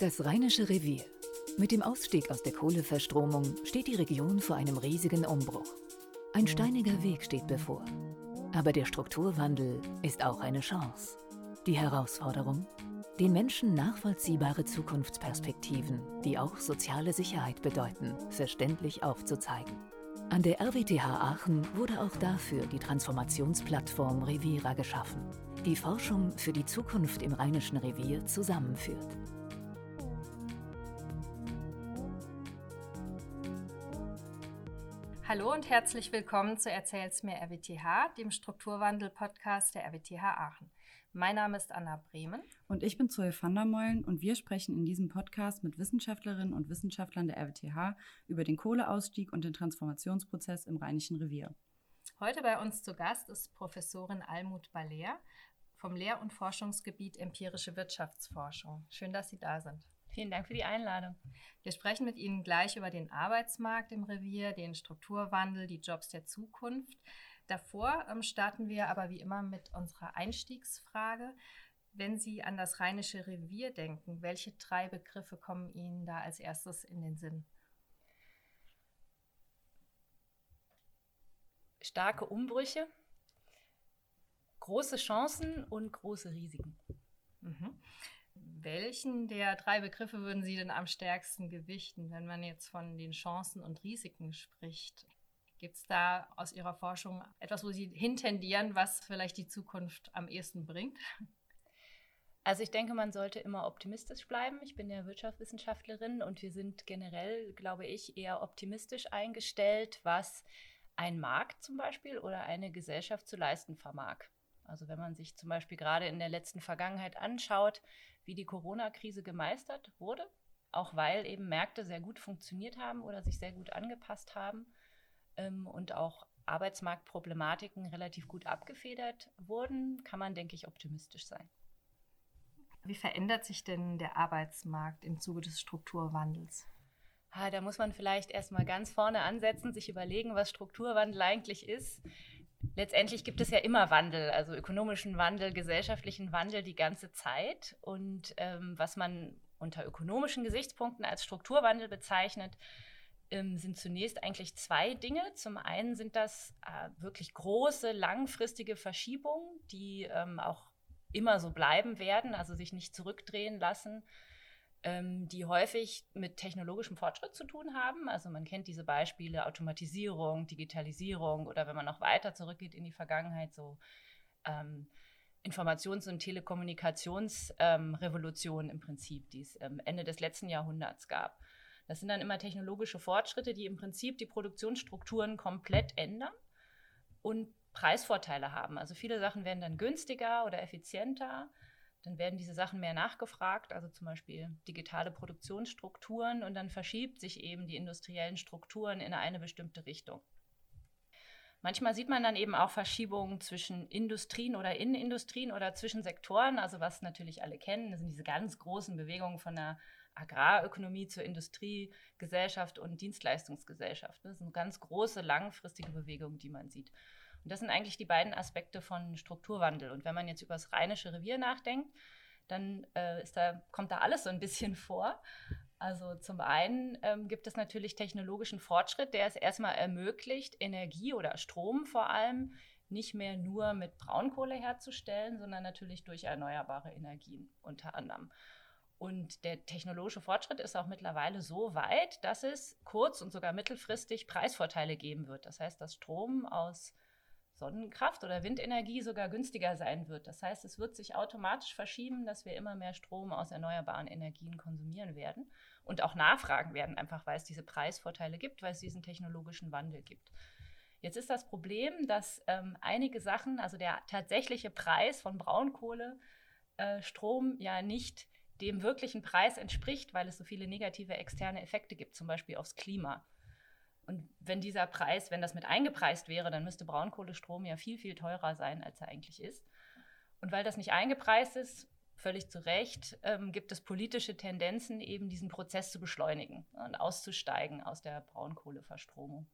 Das Rheinische Revier. Mit dem Ausstieg aus der Kohleverstromung steht die Region vor einem riesigen Umbruch. Ein steiniger Weg steht bevor. Aber der Strukturwandel ist auch eine Chance. Die Herausforderung? Den Menschen nachvollziehbare Zukunftsperspektiven, die auch soziale Sicherheit bedeuten, verständlich aufzuzeigen. An der RWTH Aachen wurde auch dafür die Transformationsplattform Revira geschaffen, die Forschung für die Zukunft im Rheinischen Revier zusammenführt. Hallo und herzlich willkommen zu Erzähl's mir RWTH, dem Strukturwandel-Podcast der RWTH Aachen. Mein Name ist Anna Bremen. Und ich bin Zoe van der Meulen und wir sprechen in diesem Podcast mit Wissenschaftlerinnen und Wissenschaftlern der RWTH über den Kohleausstieg und den Transformationsprozess im Rheinischen Revier. Heute bei uns zu Gast ist Professorin Almut Baller vom Lehr- und Forschungsgebiet Empirische Wirtschaftsforschung. Schön, dass Sie da sind. Vielen Dank für die Einladung. Wir sprechen mit Ihnen gleich über den Arbeitsmarkt im Revier, den Strukturwandel, die Jobs der Zukunft. Davor ähm, starten wir aber wie immer mit unserer Einstiegsfrage. Wenn Sie an das Rheinische Revier denken, welche drei Begriffe kommen Ihnen da als erstes in den Sinn? Starke Umbrüche, große Chancen und große Risiken. Welchen der drei Begriffe würden Sie denn am stärksten gewichten, wenn man jetzt von den Chancen und Risiken spricht? Gibt es da aus Ihrer Forschung etwas, wo Sie hintendieren, was vielleicht die Zukunft am ehesten bringt? Also ich denke, man sollte immer optimistisch bleiben. Ich bin ja Wirtschaftswissenschaftlerin und wir sind generell, glaube ich, eher optimistisch eingestellt, was ein Markt zum Beispiel oder eine Gesellschaft zu leisten vermag. Also wenn man sich zum Beispiel gerade in der letzten Vergangenheit anschaut, wie die Corona-Krise gemeistert wurde, auch weil eben Märkte sehr gut funktioniert haben oder sich sehr gut angepasst haben ähm, und auch Arbeitsmarktproblematiken relativ gut abgefedert wurden, kann man, denke ich, optimistisch sein. Wie verändert sich denn der Arbeitsmarkt im Zuge des Strukturwandels? Ah, da muss man vielleicht erstmal ganz vorne ansetzen, sich überlegen, was Strukturwandel eigentlich ist letztendlich gibt es ja immer Wandel, also ökonomischen Wandel, gesellschaftlichen Wandel die ganze Zeit. Und ähm, was man unter ökonomischen Gesichtspunkten als Strukturwandel bezeichnet, ähm, sind zunächst eigentlich zwei Dinge. Zum einen sind das äh, wirklich große, langfristige Verschiebungen, die ähm, auch immer so bleiben werden, also sich nicht zurückdrehen lassen ähm, die häufig mit technologischem Fortschritt zu tun haben. Also man kennt diese Beispiele Automatisierung, Digitalisierung oder wenn man noch weiter zurückgeht in die Vergangenheit, so ähm, Informations- und Telekommunikationsrevolution ähm, im Prinzip, die es ähm, Ende des letzten Jahrhunderts gab. Das sind dann immer technologische Fortschritte, die im Prinzip die Produktionsstrukturen komplett ändern und Preisvorteile haben. Also viele Sachen werden dann günstiger oder effizienter dann werden diese Sachen mehr nachgefragt, also zum Beispiel digitale Produktionsstrukturen, und dann verschiebt sich eben die industriellen Strukturen in eine bestimmte Richtung. Manchmal sieht man dann eben auch Verschiebungen zwischen Industrien oder Innenindustrien oder zwischen Sektoren. Also was natürlich alle kennen, das sind diese ganz großen Bewegungen von der Agrarökonomie zur Industriegesellschaft und Dienstleistungsgesellschaft. Das sind ganz große, langfristige Bewegungen, die man sieht. Und das sind eigentlich die beiden Aspekte von Strukturwandel. Und wenn man jetzt über das Rheinische Revier nachdenkt, dann äh, da, kommt da alles so ein bisschen vor. Also zum einen ähm, gibt es natürlich technologischen Fortschritt, der es erstmal ermöglicht, Energie oder Strom vor allem nicht mehr nur mit Braunkohle herzustellen, sondern natürlich durch erneuerbare Energien unter anderem. Und der technologische Fortschritt ist auch mittlerweile so weit, dass es kurz- und sogar mittelfristig Preisvorteile geben wird. Das heißt, dass Strom aus Sonnenkraft oder Windenergie sogar günstiger sein wird. Das heißt, es wird sich automatisch verschieben, dass wir immer mehr Strom aus erneuerbaren Energien konsumieren werden und auch nachfragen werden, einfach weil es diese Preisvorteile gibt, weil es diesen technologischen Wandel gibt. Jetzt ist das Problem, dass ähm, einige Sachen, also der tatsächliche Preis von Braunkohlestrom äh, ja nicht dem wirklichen Preis entspricht, weil es so viele negative externe Effekte gibt, zum Beispiel aufs Klima. Und wenn dieser Preis, wenn das mit eingepreist wäre, dann müsste Braunkohlestrom ja viel, viel teurer sein, als er eigentlich ist. Und weil das nicht eingepreist ist, völlig zu Recht, ähm, gibt es politische Tendenzen, eben diesen Prozess zu beschleunigen und auszusteigen aus der Braunkohleverstromung.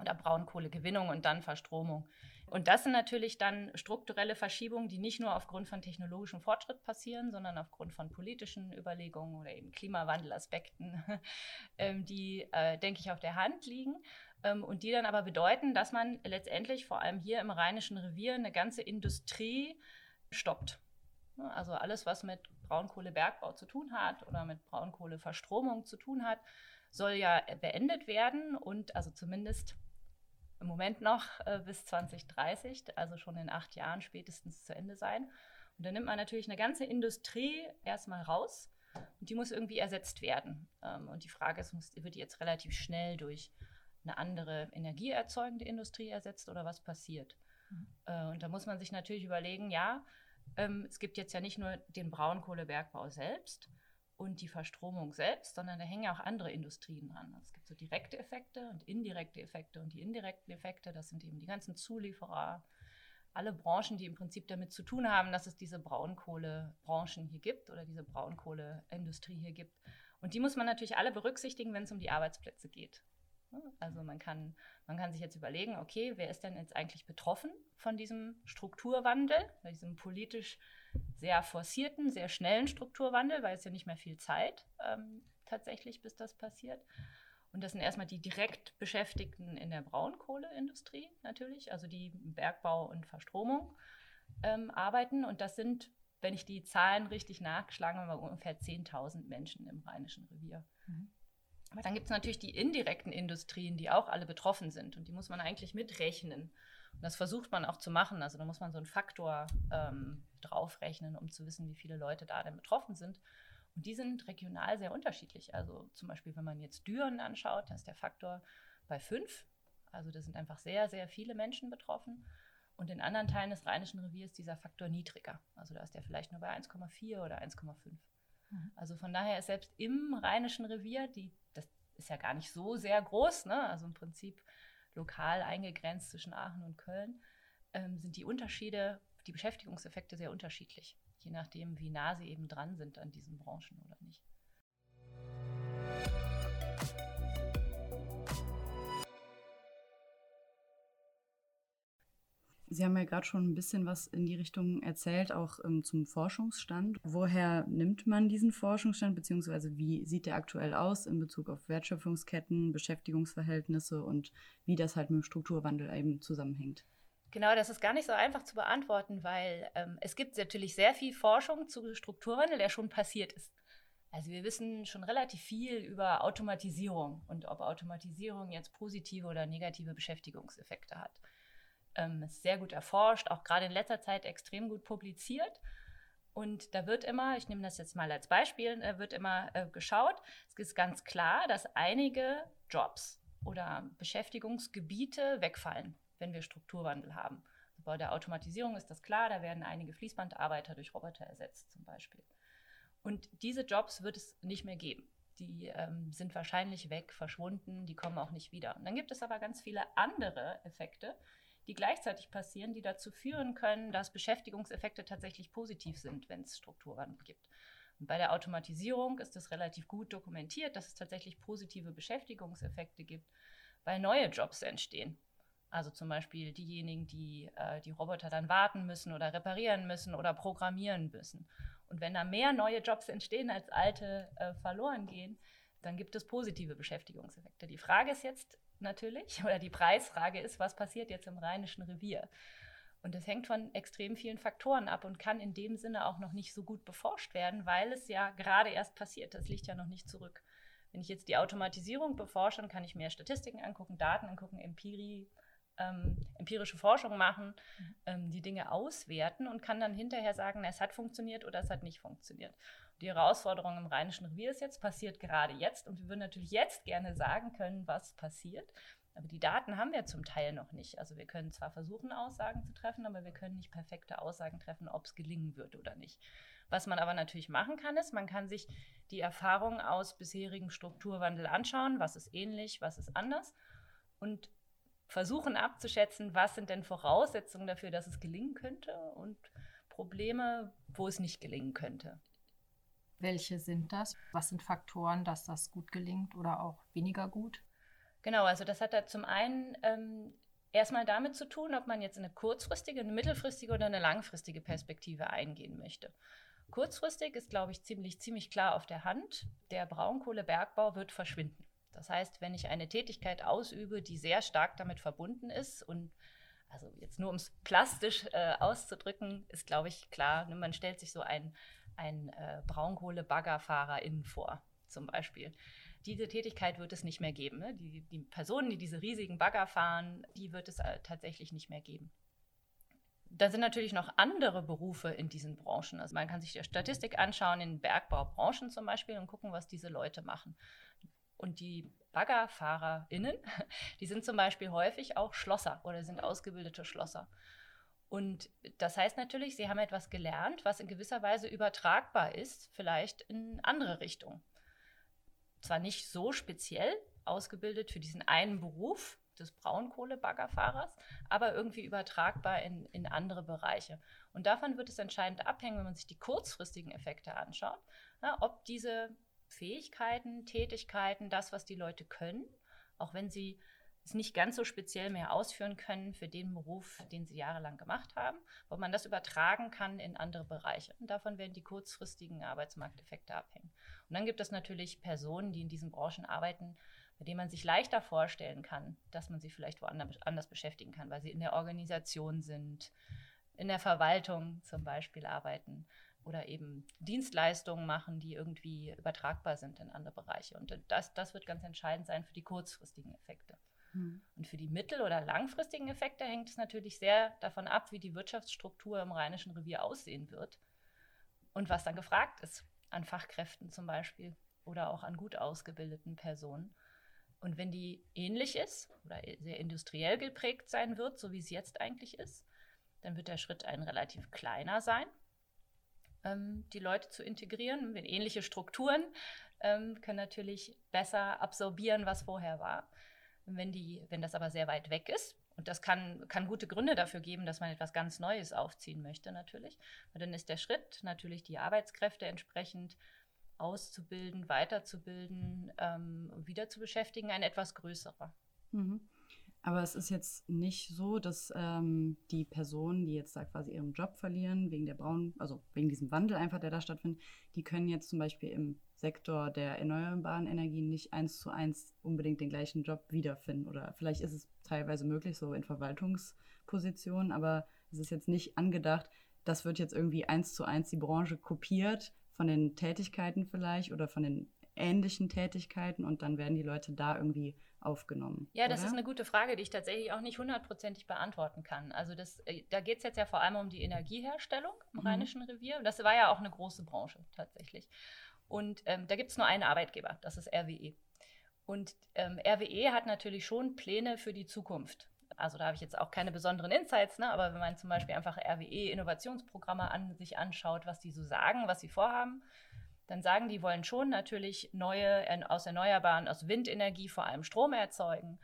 Oder Braunkohlegewinnung und dann Verstromung. Und das sind natürlich dann strukturelle Verschiebungen, die nicht nur aufgrund von technologischem Fortschritt passieren, sondern aufgrund von politischen Überlegungen oder eben Klimawandelaspekten, ähm, die, äh, denke ich, auf der Hand liegen ähm, und die dann aber bedeuten, dass man letztendlich vor allem hier im Rheinischen Revier eine ganze Industrie stoppt. Also alles, was mit Braunkohlebergbau zu tun hat oder mit Braunkohleverstromung zu tun hat, soll ja beendet werden und also zumindest im Moment noch äh, bis 2030, also schon in acht Jahren spätestens zu Ende sein. Und dann nimmt man natürlich eine ganze Industrie erstmal raus und die muss irgendwie ersetzt werden. Ähm, und die Frage ist, muss, wird die jetzt relativ schnell durch eine andere energieerzeugende Industrie ersetzt oder was passiert? Mhm. Äh, und da muss man sich natürlich überlegen, ja, ähm, es gibt jetzt ja nicht nur den Braunkohlebergbau selbst und die Verstromung selbst, sondern da hängen ja auch andere Industrien dran. Also es gibt so direkte Effekte und indirekte Effekte und die indirekten Effekte, das sind eben die ganzen Zulieferer, alle Branchen, die im Prinzip damit zu tun haben, dass es diese Braunkohlebranchen hier gibt oder diese Braunkohleindustrie hier gibt. Und die muss man natürlich alle berücksichtigen, wenn es um die Arbeitsplätze geht. Also man kann, man kann sich jetzt überlegen, okay, wer ist denn jetzt eigentlich betroffen von diesem Strukturwandel, von diesem politisch sehr forcierten, sehr schnellen Strukturwandel, weil es ja nicht mehr viel Zeit ähm, tatsächlich, bis das passiert. Und das sind erstmal die direkt Beschäftigten in der Braunkohleindustrie natürlich, also die im Bergbau und Verstromung ähm, arbeiten. Und das sind, wenn ich die Zahlen richtig nachgeschlagen habe, ungefähr 10.000 Menschen im Rheinischen Revier. Mhm. Aber dann gibt es natürlich die indirekten Industrien, die auch alle betroffen sind und die muss man eigentlich mitrechnen. Und das versucht man auch zu machen. Also da muss man so einen Faktor ähm, draufrechnen, um zu wissen, wie viele Leute da denn betroffen sind. Und die sind regional sehr unterschiedlich. Also zum Beispiel, wenn man jetzt Düren anschaut, da ist der Faktor bei fünf. Also da sind einfach sehr, sehr viele Menschen betroffen. Und in anderen Teilen des Rheinischen Reviers ist dieser Faktor niedriger. Also da ist der vielleicht nur bei 1,4 oder 1,5. Mhm. Also von daher ist selbst im Rheinischen Revier, die, das ist ja gar nicht so sehr groß, ne? also im Prinzip lokal eingegrenzt zwischen Aachen und Köln, ähm, sind die Unterschiede, die Beschäftigungseffekte sehr unterschiedlich, je nachdem, wie nah sie eben dran sind an diesen Branchen oder nicht. Sie haben ja gerade schon ein bisschen was in die Richtung erzählt, auch ähm, zum Forschungsstand. Woher nimmt man diesen Forschungsstand, beziehungsweise wie sieht der aktuell aus in Bezug auf Wertschöpfungsketten, Beschäftigungsverhältnisse und wie das halt mit dem Strukturwandel eben zusammenhängt? Genau, das ist gar nicht so einfach zu beantworten, weil ähm, es gibt natürlich sehr viel Forschung zu Strukturwandel, der schon passiert ist. Also wir wissen schon relativ viel über Automatisierung und ob Automatisierung jetzt positive oder negative Beschäftigungseffekte hat ähm, ist sehr gut erforscht, auch gerade in letzter Zeit extrem gut publiziert. Und da wird immer, ich nehme das jetzt mal als Beispiel, äh, wird immer äh, geschaut, es ist ganz klar, dass einige Jobs oder Beschäftigungsgebiete wegfallen, wenn wir Strukturwandel haben. Bei der Automatisierung ist das klar, da werden einige Fließbandarbeiter durch Roboter ersetzt zum Beispiel. Und diese Jobs wird es nicht mehr geben. Die ähm, sind wahrscheinlich weg, verschwunden, die kommen auch nicht wieder. Und dann gibt es aber ganz viele andere Effekte, die gleichzeitig passieren, die dazu führen können, dass Beschäftigungseffekte tatsächlich positiv sind, wenn es Strukturwandel gibt. Und bei der Automatisierung ist es relativ gut dokumentiert, dass es tatsächlich positive Beschäftigungseffekte gibt, weil neue Jobs entstehen. Also zum Beispiel diejenigen, die äh, die Roboter dann warten müssen oder reparieren müssen oder programmieren müssen. Und wenn da mehr neue Jobs entstehen als alte äh, verloren gehen, dann gibt es positive Beschäftigungseffekte. Die Frage ist jetzt, natürlich, oder die Preisfrage ist, was passiert jetzt im Rheinischen Revier? Und das hängt von extrem vielen Faktoren ab und kann in dem Sinne auch noch nicht so gut beforscht werden, weil es ja gerade erst passiert. Das liegt ja noch nicht zurück. Wenn ich jetzt die Automatisierung beforsche, dann kann ich mir Statistiken angucken, Daten angucken, Empirie, ähm, empirische Forschung machen, mhm. ähm, die Dinge auswerten und kann dann hinterher sagen, es hat funktioniert oder es hat nicht funktioniert. Die Herausforderung im Rheinischen Revier ist jetzt, passiert gerade jetzt. Und wir würden natürlich jetzt gerne sagen können, was passiert. Aber die Daten haben wir zum Teil noch nicht. Also wir können zwar versuchen, Aussagen zu treffen, aber wir können nicht perfekte Aussagen treffen, ob es gelingen wird oder nicht. Was man aber natürlich machen kann, ist, man kann sich die Erfahrungen aus bisherigem Strukturwandel anschauen, was ist ähnlich, was ist anders und versuchen abzuschätzen, was sind denn Voraussetzungen dafür, dass es gelingen könnte und Probleme, wo es nicht gelingen könnte. Welche sind das? Was sind Faktoren, dass das gut gelingt oder auch weniger gut? Genau, also das hat da zum einen ähm, erstmal damit zu tun, ob man jetzt eine kurzfristige, eine mittelfristige oder eine langfristige Perspektive eingehen möchte. Kurzfristig ist, glaube ich, ziemlich, ziemlich klar auf der Hand, der Braunkohlebergbau wird verschwinden. Das heißt, wenn ich eine Tätigkeit ausübe, die sehr stark damit verbunden ist und also jetzt nur um es plastisch äh, auszudrücken, ist, glaube ich, klar, ne, man stellt sich so einen, äh, Braunkohle-Baggerfahrer innen vor, zum Beispiel diese Tätigkeit wird es nicht mehr geben. Ne? Die, die, Personen, die diese riesigen Bagger fahren, die wird es äh, tatsächlich nicht mehr geben. Da sind natürlich noch andere Berufe in diesen Branchen. Also man kann sich die Statistik anschauen in Bergbaubranchen zum Beispiel und gucken, was diese Leute machen. Und die BaggerfahrerInnen, die sind zum Beispiel häufig auch Schlosser oder sind ausgebildete Schlosser. Und das heißt natürlich, sie haben etwas gelernt, was in gewisser Weise übertragbar ist, vielleicht in andere Richtungen zwar nicht so speziell ausgebildet für diesen einen Beruf des Braunkohlebaggerfahrers, aber irgendwie übertragbar in, in andere Bereiche. Und davon wird es entscheidend abhängen, wenn man sich die kurzfristigen Effekte anschaut, ja, ob diese Fähigkeiten, Tätigkeiten, das, was die Leute können, auch wenn sie es nicht ganz so speziell mehr ausführen können für den Beruf, den sie jahrelang gemacht haben, ob man das übertragen kann in andere Bereiche. Und davon werden die kurzfristigen Arbeitsmarkteffekte abhängen. Und dann gibt es natürlich Personen, die in diesen Branchen arbeiten, bei denen man sich leichter vorstellen kann, dass man sie vielleicht woanders beschäftigen kann, weil sie in der Organisation sind, in der Verwaltung zum Beispiel arbeiten oder eben Dienstleistungen machen, die irgendwie übertragbar sind in andere Bereiche. Und das, das wird ganz entscheidend sein für die kurzfristigen Effekte. Mhm. Und für die mittel- oder langfristigen Effekte hängt es natürlich sehr davon ab, wie die Wirtschaftsstruktur im Rheinischen Revier aussehen wird und was dann gefragt ist an Fachkräften zum Beispiel oder auch an gut ausgebildeten Personen. Und wenn die ähnlich ist oder sehr industriell geprägt sein wird, so wie es jetzt eigentlich ist, dann wird der Schritt ein relativ kleiner sein, die Leute zu integrieren. Wenn ähnliche Strukturen ähm, können natürlich besser absorbieren, was vorher war. Wenn, die, wenn das aber sehr weit weg ist, und das kann, kann gute Gründe dafür geben, dass man etwas ganz Neues aufziehen möchte, natürlich. Und dann ist der Schritt, natürlich die Arbeitskräfte entsprechend auszubilden, weiterzubilden, ähm, wieder zu beschäftigen, ein etwas größerer. Mhm. Aber es ist jetzt nicht so, dass ähm, die Personen, die jetzt da quasi ihren Job verlieren, wegen der Braun, also wegen diesem Wandel einfach, der da stattfindet, die können jetzt zum Beispiel im Sektor der erneuerbaren Energien nicht eins zu eins unbedingt den gleichen Job wiederfinden. Oder vielleicht ist es teilweise möglich, so in Verwaltungspositionen, aber es ist jetzt nicht angedacht, das wird jetzt irgendwie eins zu eins die Branche kopiert von den Tätigkeiten vielleicht oder von den ähnlichen Tätigkeiten und dann werden die Leute da irgendwie aufgenommen. Ja, das oder? ist eine gute Frage, die ich tatsächlich auch nicht hundertprozentig beantworten kann. Also das, äh, da geht es jetzt ja vor allem um die Energieherstellung im mhm. Rheinischen Revier. Das war ja auch eine große Branche tatsächlich. Und ähm, da gibt es nur einen Arbeitgeber, das ist RWE. Und ähm, RWE hat natürlich schon Pläne für die Zukunft. Also da habe ich jetzt auch keine besonderen Insights, ne? aber wenn man zum Beispiel einfach RWE-Innovationsprogramme an sich anschaut, was die so sagen, was sie vorhaben, dann sagen die, wollen schon natürlich neue, aus Erneuerbaren, aus Windenergie vor allem Strom erzeugen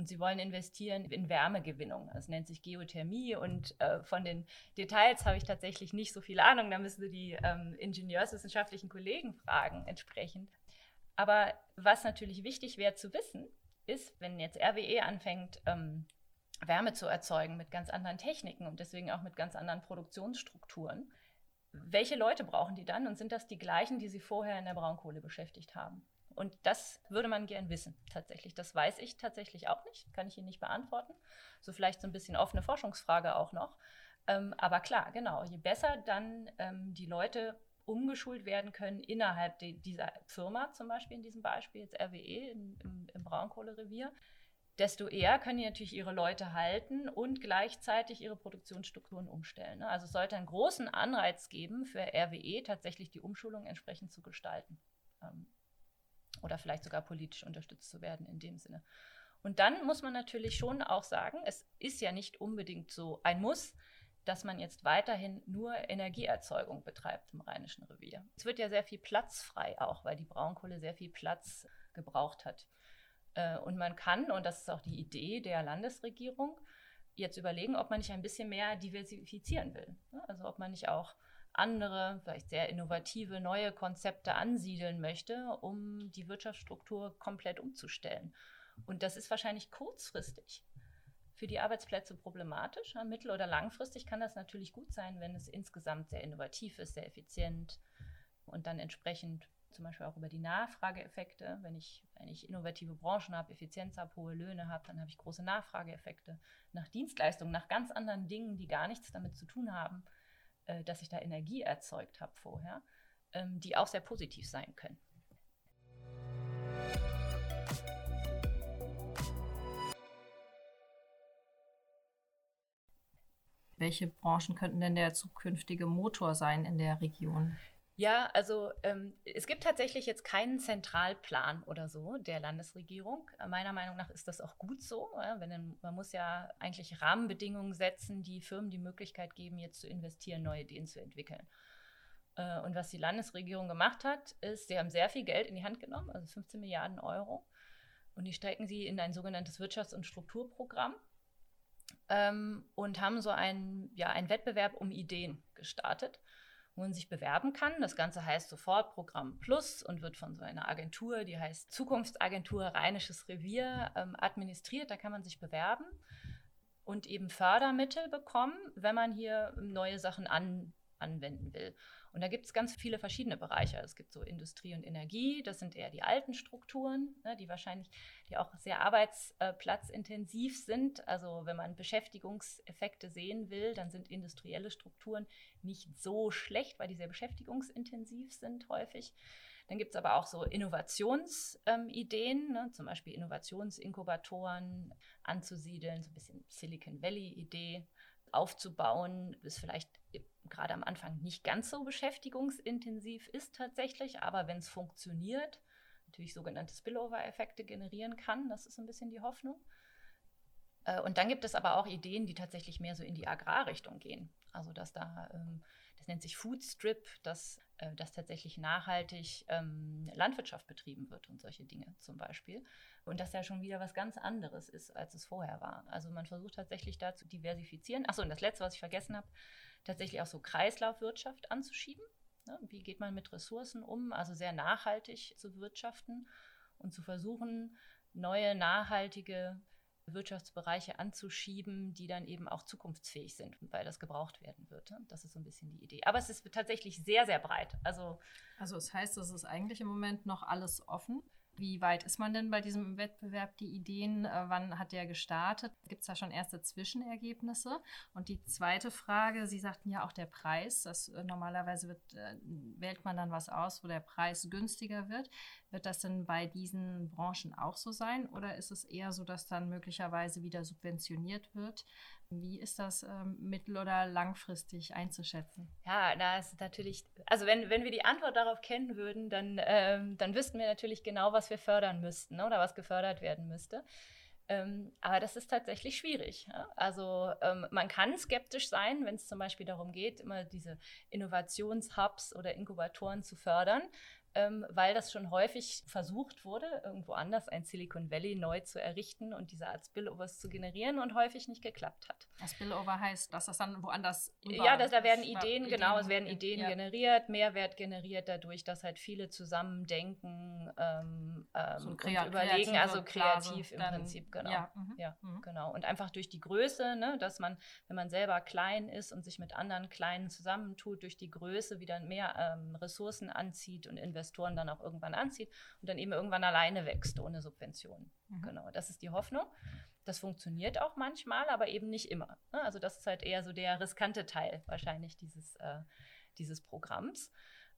und sie wollen investieren in Wärmegewinnung. Das nennt sich Geothermie. Und äh, von den Details habe ich tatsächlich nicht so viel Ahnung. Da müssen Sie die ähm, ingenieurswissenschaftlichen Kollegen fragen entsprechend. Aber was natürlich wichtig wäre zu wissen, ist, wenn jetzt RWE anfängt, ähm, Wärme zu erzeugen mit ganz anderen Techniken und deswegen auch mit ganz anderen Produktionsstrukturen, welche Leute brauchen die dann und sind das die gleichen, die sie vorher in der Braunkohle beschäftigt haben? Und das würde man gern wissen, tatsächlich. Das weiß ich tatsächlich auch nicht, kann ich Ihnen nicht beantworten. So vielleicht so ein bisschen offene Forschungsfrage auch noch. Ähm, aber klar, genau, je besser dann ähm, die Leute umgeschult werden können innerhalb de, dieser Firma, zum Beispiel in diesem Beispiel jetzt RWE in, im, im Braunkohlerevier, desto eher können die natürlich ihre Leute halten und gleichzeitig ihre Produktionsstrukturen umstellen. Ne? Also es sollte einen großen Anreiz geben für RWE, tatsächlich die Umschulung entsprechend zu gestalten. Ähm, oder vielleicht sogar politisch unterstützt zu werden in dem Sinne. Und dann muss man natürlich schon auch sagen, es ist ja nicht unbedingt so ein Muss, dass man jetzt weiterhin nur Energieerzeugung betreibt im Rheinischen Revier. Es wird ja sehr viel Platz frei auch, weil die Braunkohle sehr viel Platz gebraucht hat. Äh, und man kann, und das ist auch die Idee der Landesregierung, jetzt überlegen, ob man nicht ein bisschen mehr diversifizieren will. Also ob man nicht auch andere, vielleicht sehr innovative, neue Konzepte ansiedeln möchte, um die Wirtschaftsstruktur komplett umzustellen. Und das ist wahrscheinlich kurzfristig für die Arbeitsplätze problematisch. Mittel- oder langfristig kann das natürlich gut sein, wenn es insgesamt sehr innovativ ist, sehr effizient und dann entsprechend zum Beispiel auch über die Nachfrageeffekte. Wenn ich, wenn ich innovative Branchen habe, Effizienz habe, hohe Löhne habe, dann habe ich große Nachfrageeffekte nach Dienstleistungen, nach ganz anderen Dingen, die gar nichts damit zu tun haben, äh, dass ich da Energie erzeugt habe vorher, ähm, die auch sehr positiv sein können. Welche Branchen könnten denn der zukünftige Motor sein in der Region? Ja, also ähm, es gibt tatsächlich jetzt keinen Zentralplan oder so der Landesregierung. Meiner Meinung nach ist das auch gut so. Ja? Wenn, man muss ja eigentlich Rahmenbedingungen setzen, die Firmen die Möglichkeit geben, jetzt zu investieren, neue Ideen zu entwickeln. Äh, und was die Landesregierung gemacht hat, ist, sie haben sehr viel Geld in die Hand genommen, also 15 Milliarden Euro, und die stecken sie in ein sogenanntes Wirtschafts- und Strukturprogramm ähm, und haben so einen, ja, einen Wettbewerb um Ideen gestartet, wo man sich bewerben kann. Das Ganze heißt sofort Programm Plus und wird von so einer Agentur, die heißt Zukunftsagentur Rheinisches Revier, ähm, administriert. Da kann man sich bewerben und eben Fördermittel bekommen, wenn man hier neue Sachen an, anwenden will. Und da gibt es ganz viele verschiedene Bereiche. Es gibt so Industrie und Energie, das sind eher die alten Strukturen, ne, die wahrscheinlich, die auch sehr arbeitsplatzintensiv sind. Also wenn man Beschäftigungseffekte sehen will, dann sind industrielle Strukturen nicht so schlecht, weil die sehr beschäftigungsintensiv sind häufig. Dann gibt es aber auch so Innovationsideen, ähm, ne, zum Beispiel Innovationsinkubatoren anzusiedeln, so ein bisschen Silicon Valley-Idee aufzubauen, ist vielleicht gerade am Anfang nicht ganz so beschäftigungsintensiv ist tatsächlich, aber wenn es funktioniert, natürlich sogenannte Spillover-Effekte generieren kann, das ist ein bisschen die Hoffnung. Äh, und dann gibt es aber auch Ideen, die tatsächlich mehr so in die Agrarrichtung gehen. Also dass da, ähm, das nennt sich Food Strip, dass, äh, dass tatsächlich nachhaltig ähm, Landwirtschaft betrieben wird und solche Dinge zum Beispiel. Und dass ja schon wieder was ganz anderes ist, als es vorher war. Also man versucht tatsächlich da zu diversifizieren. Achso, und das Letzte, was ich vergessen habe, tatsächlich auch so Kreislaufwirtschaft anzuschieben. Ne? Wie geht man mit Ressourcen um? Also sehr nachhaltig zu wirtschaften und zu versuchen, neue nachhaltige Wirtschaftsbereiche anzuschieben, die dann eben auch zukunftsfähig sind, weil das gebraucht werden wird. Ne? Das ist so ein bisschen die Idee. Aber es ist tatsächlich sehr, sehr breit. Also, also es heißt, es ist eigentlich im Moment noch alles offen. Wie weit ist man denn bei diesem Wettbewerb? Die Ideen, äh, wann hat der gestartet? Gibt es da schon erste Zwischenergebnisse? Und die zweite Frage, Sie sagten ja auch der Preis. Das, äh, normalerweise wird, äh, wählt man dann was aus, wo der Preis günstiger wird. Wird das denn bei diesen Branchen auch so sein? Oder ist es eher so, dass dann möglicherweise wieder subventioniert wird? Wie ist das ähm, mittel- oder langfristig einzuschätzen? Ja, da ist natürlich, also wenn, wenn wir die Antwort darauf kennen würden, dann, ähm, dann wüssten wir natürlich genau, was wir fördern müssten ne, oder was gefördert werden müsste. Ähm, aber das ist tatsächlich schwierig. Ja? Also ähm, man kann skeptisch sein, wenn es zum Beispiel darum geht, immer diese Innovationshubs oder Inkubatoren zu fördern ähm, weil das schon häufig versucht wurde, irgendwo anders ein Silicon Valley neu zu errichten und diese Art Spillovers zu generieren und häufig nicht geklappt hat. Das Spillover heißt, dass das dann woanders. Ja, das, da werden Ideen, genau, es werden Ideen ja. generiert, Mehrwert generiert dadurch, dass halt viele zusammen denken ähm, so und überlegen, also kreativ im dann, Prinzip, genau. Ja, mhm, ja mhm. genau. Und einfach durch die Größe, ne, dass man, wenn man selber klein ist und sich mit anderen Kleinen zusammentut, durch die Größe wieder mehr ähm, Ressourcen anzieht und investiert Investoren dann auch irgendwann anzieht und dann eben irgendwann alleine wächst ohne Subventionen. Mhm. Genau, das ist die Hoffnung. Das funktioniert auch manchmal, aber eben nicht immer. Ne? Also das ist halt eher so der riskante Teil wahrscheinlich dieses, äh, dieses Programms.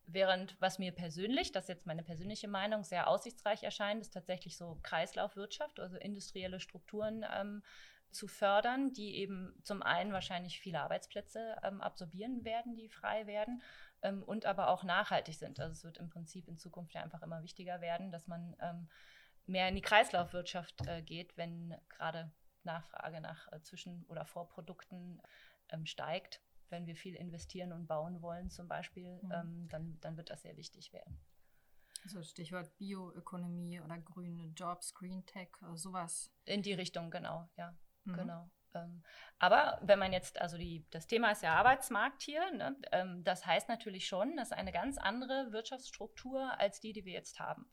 Während was mir persönlich, das ist jetzt meine persönliche Meinung, sehr aussichtsreich erscheint, ist tatsächlich so Kreislaufwirtschaft, also industrielle Strukturen ähm, zu fördern, die eben zum einen wahrscheinlich viele Arbeitsplätze ähm, absorbieren werden, die frei werden ähm, und aber auch nachhaltig sind. Also es wird im Prinzip in Zukunft ja einfach immer wichtiger werden, dass man ähm, mehr in die Kreislaufwirtschaft äh, geht, wenn gerade Nachfrage nach äh, Zwischen- oder Vorprodukten ähm, steigt. Wenn wir viel investieren und bauen wollen zum Beispiel, mhm. Ähm, dann, dann wird das sehr wichtig werden. Also Stichwort Bioökonomie oder grüne Jobs, Green Tech, äh, sowas. In die Richtung, genau, ja, mhm. genau. Ähm, aber wenn man jetzt, also die, das Thema ist ja Arbeitsmarkt hier, ne? Ähm, das heißt natürlich schon, dass eine ganz andere Wirtschaftsstruktur als die, die wir jetzt haben.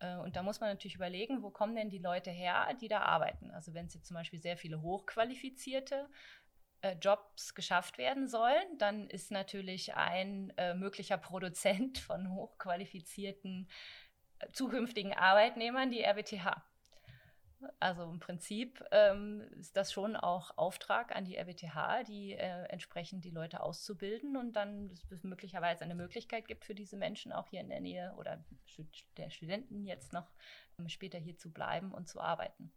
Äh, und da muss man natürlich überlegen, wo kommen denn die Leute her, die da arbeiten. Also wenn es jetzt zum Beispiel sehr viele hochqualifizierte äh, Jobs geschafft werden sollen, dann ist natürlich ein äh, möglicher Produzent von hochqualifizierten zukünftigen Arbeitnehmern die RWTH. Also im Prinzip ähm, ist das schon auch Auftrag an die RWTH, die äh, entsprechend die Leute auszubilden und dann es möglicherweise eine Möglichkeit gibt für diese Menschen auch hier in der Nähe oder der Studenten jetzt noch ähm, später hier zu bleiben und zu arbeiten.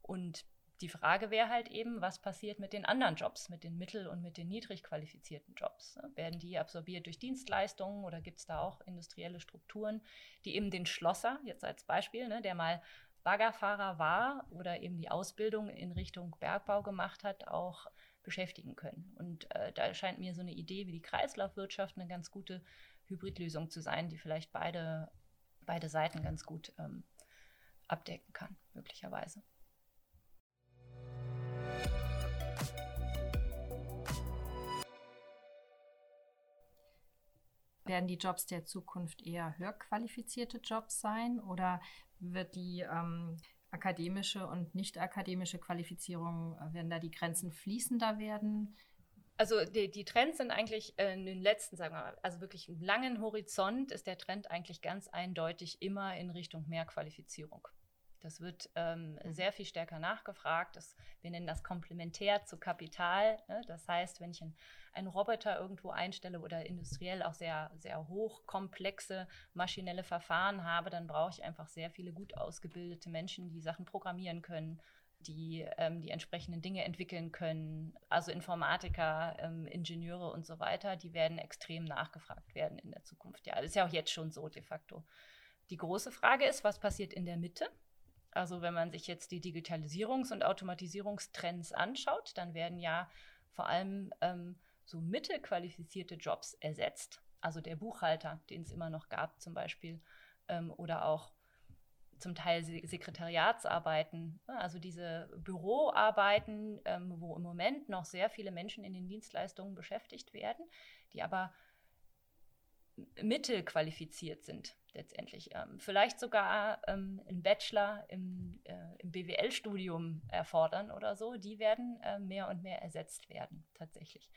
Und die Frage wäre halt eben, was passiert mit den anderen Jobs, mit den mittel- und mit den niedrig qualifizierten Jobs? Ne? Werden die absorbiert durch Dienstleistungen oder gibt es da auch industrielle Strukturen, die eben den Schlosser, jetzt als Beispiel, ne, der mal Baggerfahrer war oder eben die Ausbildung in Richtung Bergbau gemacht hat, auch beschäftigen können. Und äh, da scheint mir so eine Idee wie die Kreislaufwirtschaft eine ganz gute Hybridlösung zu sein, die vielleicht beide, beide Seiten ganz gut ähm, abdecken kann, möglicherweise. Werden die Jobs der Zukunft eher höher qualifizierte Jobs sein oder wird die ähm, akademische und nicht akademische Qualifizierung, äh, werden da die Grenzen fließender werden? Also die, die Trends sind eigentlich äh, in den letzten, sagen wir mal, also wirklich langen Horizont ist der Trend eigentlich ganz eindeutig immer in Richtung mehr Qualifizierung. Das wird ähm, mhm. sehr viel stärker nachgefragt. Das, wir nennen das komplementär zu Kapital. Ne? Das heißt, wenn ich einen Roboter irgendwo einstelle oder industriell auch sehr, sehr hochkomplexe maschinelle Verfahren habe, dann brauche ich einfach sehr viele gut ausgebildete Menschen, die Sachen programmieren können, die ähm, die entsprechenden Dinge entwickeln können. Also Informatiker, ähm, Ingenieure und so weiter, die werden extrem nachgefragt werden in der Zukunft. Ja, das ist ja auch jetzt schon so de facto. Die große Frage ist, was passiert in der Mitte? Also wenn man sich jetzt die Digitalisierungs- und Automatisierungstrends anschaut, dann werden ja vor allem ähm, so mittelqualifizierte Jobs ersetzt. Also der Buchhalter, den es immer noch gab zum Beispiel, ähm, oder auch zum Teil Sekretariatsarbeiten, also diese Büroarbeiten, ähm, wo im Moment noch sehr viele Menschen in den Dienstleistungen beschäftigt werden, die aber mittelqualifiziert sind letztendlich. Ähm, vielleicht sogar ähm, einen Bachelor im, äh, im BWL-Studium erfordern oder so, die werden äh, mehr und mehr ersetzt werden, tatsächlich.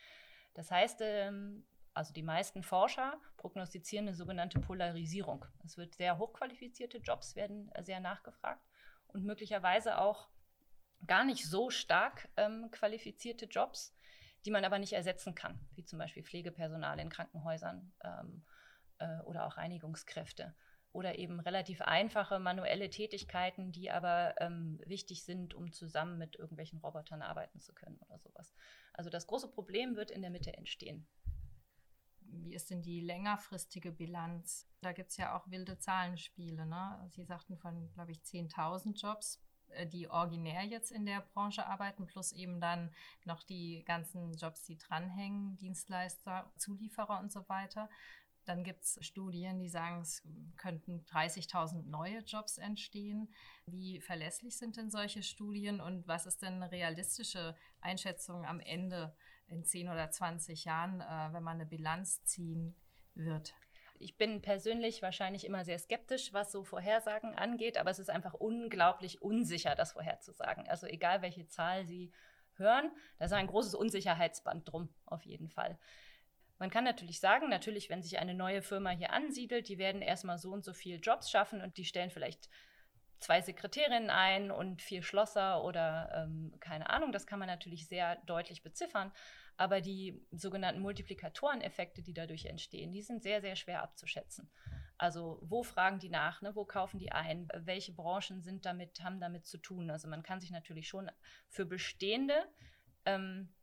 Das heißt, ähm, also die meisten Forscher prognostizieren eine sogenannte Polarisierung. Es wird sehr hochqualifizierte Jobs werden äh, sehr nachgefragt und möglicherweise auch gar nicht so stark ähm, qualifizierte Jobs, die man aber nicht ersetzen kann, wie zum Beispiel Pflegepersonal in Krankenhäusern ähm, äh, oder auch Reinigungskräfte. Oder eben relativ einfache manuelle Tätigkeiten, die aber ähm, wichtig sind, um zusammen mit irgendwelchen Robotern arbeiten zu können oder sowas. Also das große Problem wird in der Mitte entstehen. Wie ist denn die längerfristige Bilanz? Da gibt es ja auch wilde Zahlenspiele. Ne? Sie sagten von, glaube ich, 10.000 Jobs die originär jetzt in der Branche arbeiten, plus eben dann noch die ganzen Jobs, die dranhängen, Dienstleister, Zulieferer und so weiter. Dann gibt es Studien, die sagen, es könnten 30.000 neue Jobs entstehen. Wie verlässlich sind denn solche Studien und was ist denn eine realistische Einschätzung am Ende in 10 oder 20 Jahren, äh, wenn man eine Bilanz ziehen wird? Ich bin persönlich wahrscheinlich immer sehr skeptisch, was so Vorhersagen angeht, aber es ist einfach unglaublich unsicher, das vorherzusagen. Also egal, welche Zahl Sie hören, da ist ein großes Unsicherheitsband drum, auf jeden Fall. Man kann natürlich sagen, natürlich, wenn sich eine neue Firma hier ansiedelt, die werden erstmal so und so viele Jobs schaffen und die stellen vielleicht zwei Sekretärinnen ein und vier Schlosser oder ähm, keine Ahnung. Das kann man natürlich sehr deutlich beziffern. Aber die sogenannten Multiplikatoreneffekte, die dadurch entstehen, die sind sehr, sehr schwer abzuschätzen. Also wo fragen die nach, ne? wo kaufen die ein, welche Branchen sind damit, haben damit zu tun. Also man kann sich natürlich schon für bestehende ähm,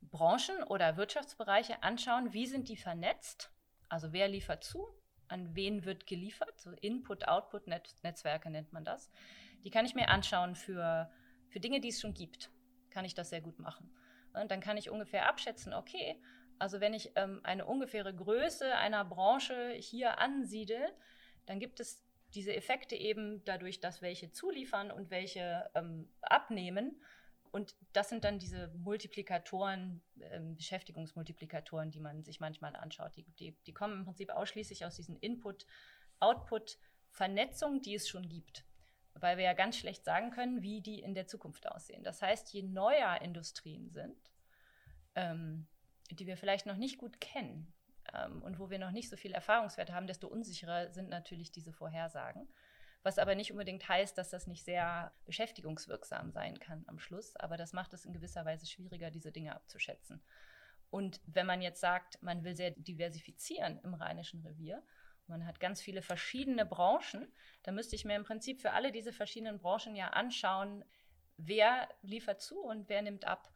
Branchen oder Wirtschaftsbereiche anschauen, wie sind die vernetzt, also wer liefert zu, an wen wird geliefert, so Input-Output-Netzwerke nennt man das. Die kann ich mir anschauen für, für Dinge, die es schon gibt, kann ich das sehr gut machen. Und dann kann ich ungefähr abschätzen, okay, also wenn ich ähm, eine ungefähre Größe einer Branche hier ansiedel, dann gibt es diese Effekte eben dadurch, dass welche zuliefern und welche ähm, abnehmen. Und das sind dann diese Multiplikatoren, äh, Beschäftigungsmultiplikatoren, die man sich manchmal anschaut. Die, die, die kommen im Prinzip ausschließlich aus diesen Input, Output, Vernetzung, die es schon gibt. Weil wir ja ganz schlecht sagen können, wie die in der Zukunft aussehen. Das heißt, je neuer Industrien sind, ähm, die wir vielleicht noch nicht gut kennen ähm, und wo wir noch nicht so viel Erfahrungswert haben, desto unsicherer sind natürlich diese Vorhersagen. Was aber nicht unbedingt heißt, dass das nicht sehr beschäftigungswirksam sein kann am Schluss. Aber das macht es in gewisser Weise schwieriger, diese Dinge abzuschätzen. Und wenn man jetzt sagt, man will sehr diversifizieren im Rheinischen Revier, man hat ganz viele verschiedene Branchen, dann müsste ich mir im Prinzip für alle diese verschiedenen Branchen ja anschauen, wer liefert zu und wer nimmt ab.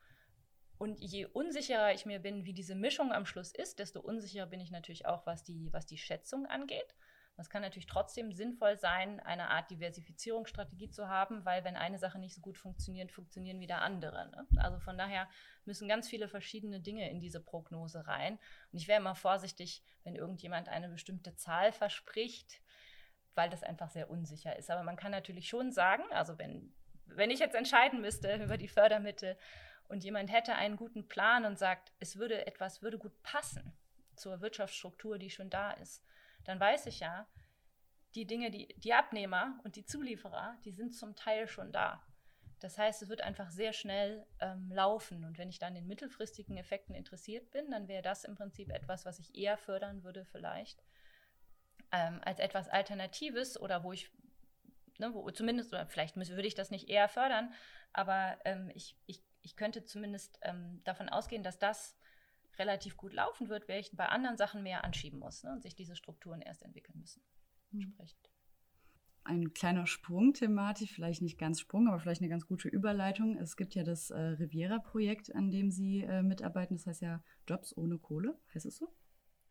Und je unsicherer ich mir bin, wie diese Mischung am Schluss ist, desto unsicherer bin ich natürlich auch, was die, was die Schätzung angeht. Es kann natürlich trotzdem sinnvoll sein, eine Art Diversifizierungsstrategie zu haben, weil wenn eine Sache nicht so gut funktioniert, funktionieren wieder andere. Ne? Also von daher müssen ganz viele verschiedene Dinge in diese Prognose rein. Und ich wäre immer vorsichtig, wenn irgendjemand eine bestimmte Zahl verspricht, weil das einfach sehr unsicher ist. Aber man kann natürlich schon sagen, also wenn, wenn ich jetzt entscheiden müsste über die Fördermittel und jemand hätte einen guten Plan und sagt, es würde etwas würde gut passen zur Wirtschaftsstruktur, die schon da ist, dann weiß ich ja, die Dinge, die, die Abnehmer und die Zulieferer, die sind zum Teil schon da. Das heißt, es wird einfach sehr schnell ähm, laufen. Und wenn ich dann in mittelfristigen Effekten interessiert bin, dann wäre das im Prinzip etwas, was ich eher fördern würde vielleicht, ähm, als etwas Alternatives oder wo ich, ne, wo zumindest, oder vielleicht würde ich das nicht eher fördern, aber ähm, ich, ich, ich könnte zumindest ähm, davon ausgehen, dass das relativ gut laufen wird, wäre ich bei anderen Sachen mehr anschieben muss ne, und sich diese Strukturen erst entwickeln müssen. Hm. Entsprechend. Ein kleiner Sprung thematisch, vielleicht nicht ganz Sprung, aber vielleicht eine ganz gute Überleitung. Es gibt ja das äh, Riviera-Projekt, an dem Sie äh, mitarbeiten. Das heißt ja Jobs ohne Kohle, heißt es so?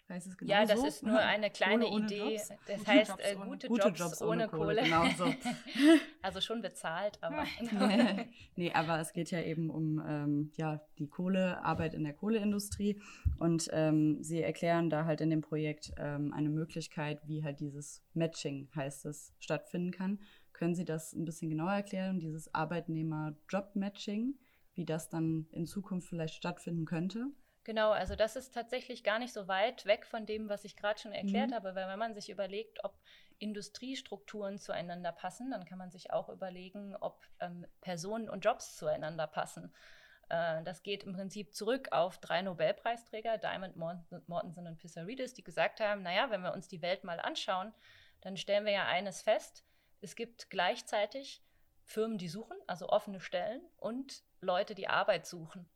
Heißt es genau Ja, das so? ist nur eine kleine ohne Idee. Jobs? Das heißt Jobs äh, gute, gute Jobs, Jobs, ohne, Kohle. Kohle. Genau so. also schon bezahlt, aber. nee, aber es geht ja eben um ähm, ja, die Kohlearbeit in der Kohleindustrie. Und ähm, Sie erklären da halt in dem Projekt ähm, eine Möglichkeit, wie halt dieses Matching, heißt es, stattfinden kann. Können Sie das ein bisschen genauer erklären, dieses Arbeitnehmer-Job-Matching, wie das dann in Zukunft vielleicht stattfinden könnte? Genau, also das ist tatsächlich gar nicht so weit weg von dem, was ich gerade schon erklärt mhm. habe, weil wenn man sich überlegt, ob Industriestrukturen zueinander passen, dann kann man sich auch überlegen, ob ähm, Personen und Jobs zueinander passen. Äh, das geht im Prinzip zurück auf drei Nobelpreisträger, Diamond, Mortenson und Pissarides, die gesagt haben, naja, wenn wir uns die Welt mal anschauen, dann stellen wir ja eines fest, es gibt gleichzeitig Firmen, die suchen, also offene Stellen, und Leute, die Arbeit suchen